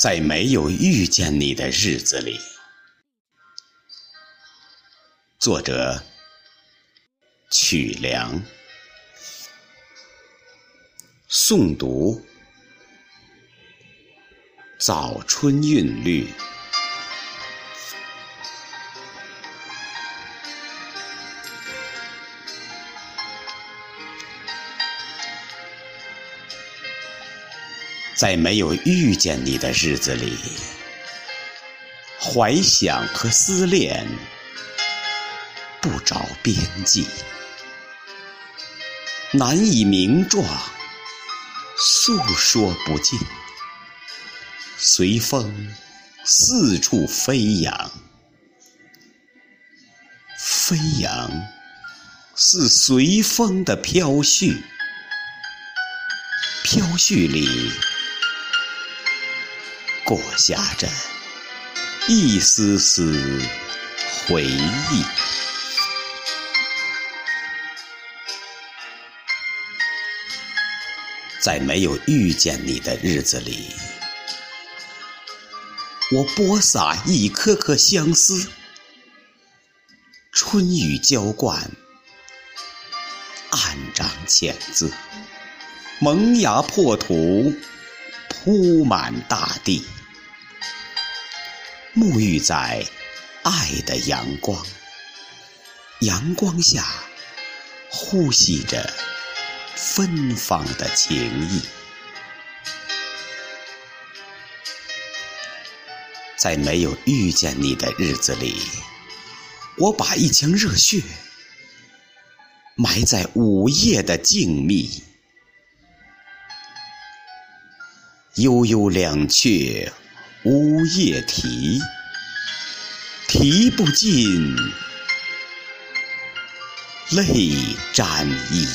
在没有遇见你的日子里，作者曲梁，诵读早春韵律。在没有遇见你的日子里，怀想和思念不着边际，难以名状，诉说不尽。随风四处飞扬，飞扬似随风的飘絮，飘絮里。裹挟着一丝丝回忆，在没有遇见你的日子里，我播撒一颗颗相思，春雨浇灌，暗长浅字，萌芽破土，铺满大地。沐浴在爱的阳光，阳光下呼吸着芬芳的情意，在没有遇见你的日子里，我把一腔热血埋在午夜的静谧，悠悠两阙。乌夜啼，啼不尽，泪沾衣。